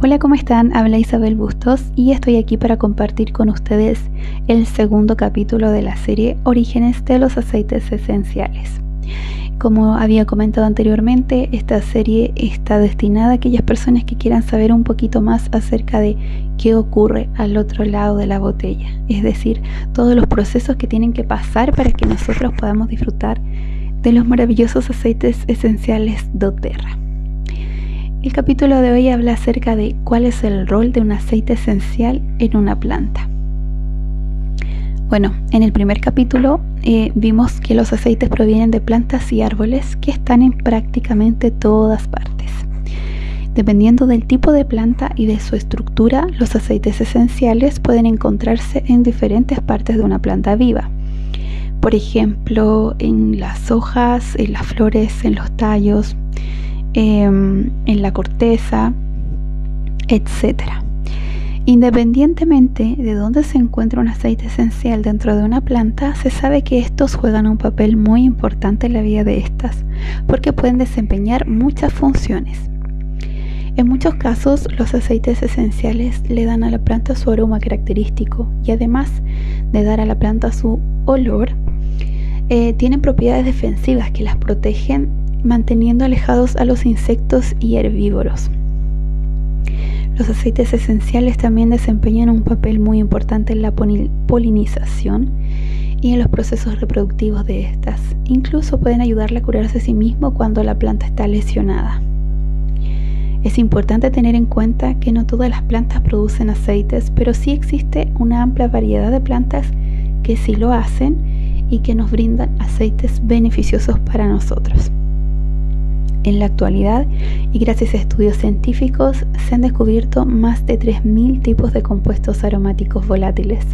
Hola, ¿cómo están? Habla Isabel Bustos y estoy aquí para compartir con ustedes el segundo capítulo de la serie Orígenes de los aceites esenciales. Como había comentado anteriormente, esta serie está destinada a aquellas personas que quieran saber un poquito más acerca de qué ocurre al otro lado de la botella, es decir, todos los procesos que tienen que pasar para que nosotros podamos disfrutar de los maravillosos aceites esenciales doTERRA. El capítulo de hoy habla acerca de cuál es el rol de un aceite esencial en una planta. Bueno, en el primer capítulo eh, vimos que los aceites provienen de plantas y árboles que están en prácticamente todas partes. Dependiendo del tipo de planta y de su estructura, los aceites esenciales pueden encontrarse en diferentes partes de una planta viva. Por ejemplo, en las hojas, en las flores, en los tallos, Em, en la corteza, etc. Independientemente de dónde se encuentra un aceite esencial dentro de una planta, se sabe que estos juegan un papel muy importante en la vida de estas, porque pueden desempeñar muchas funciones. En muchos casos, los aceites esenciales le dan a la planta su aroma característico y además de dar a la planta su olor, eh, tienen propiedades defensivas que las protegen manteniendo alejados a los insectos y herbívoros. Los aceites esenciales también desempeñan un papel muy importante en la polinización y en los procesos reproductivos de estas. Incluso pueden ayudarle a curarse a sí mismo cuando la planta está lesionada. Es importante tener en cuenta que no todas las plantas producen aceites, pero sí existe una amplia variedad de plantas que sí lo hacen y que nos brindan aceites beneficiosos para nosotros. En la actualidad, y gracias a estudios científicos, se han descubierto más de 3.000 tipos de compuestos aromáticos volátiles.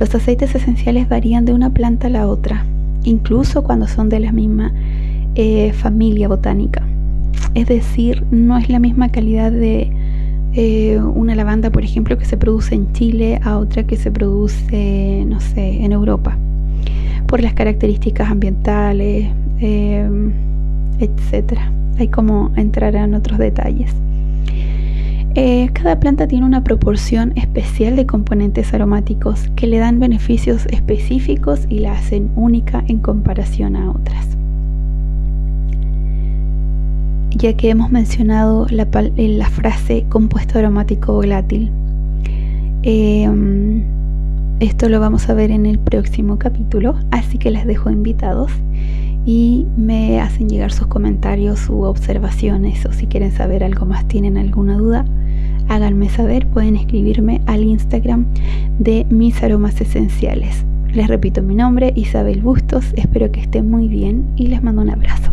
Los aceites esenciales varían de una planta a la otra, incluso cuando son de la misma eh, familia botánica. Es decir, no es la misma calidad de eh, una lavanda, por ejemplo, que se produce en Chile a otra que se produce, no sé, en Europa, por las características ambientales. Eh, etcétera. Hay como entrar en otros detalles. Eh, cada planta tiene una proporción especial de componentes aromáticos que le dan beneficios específicos y la hacen única en comparación a otras. Ya que hemos mencionado la, la frase compuesto aromático volátil, em, esto lo vamos a ver en el próximo capítulo, así que les dejo invitados y me hacen llegar sus comentarios u observaciones o si quieren saber algo más, tienen alguna duda, háganme saber, pueden escribirme al Instagram de mis aromas esenciales. Les repito mi nombre, Isabel Bustos, espero que estén muy bien y les mando un abrazo.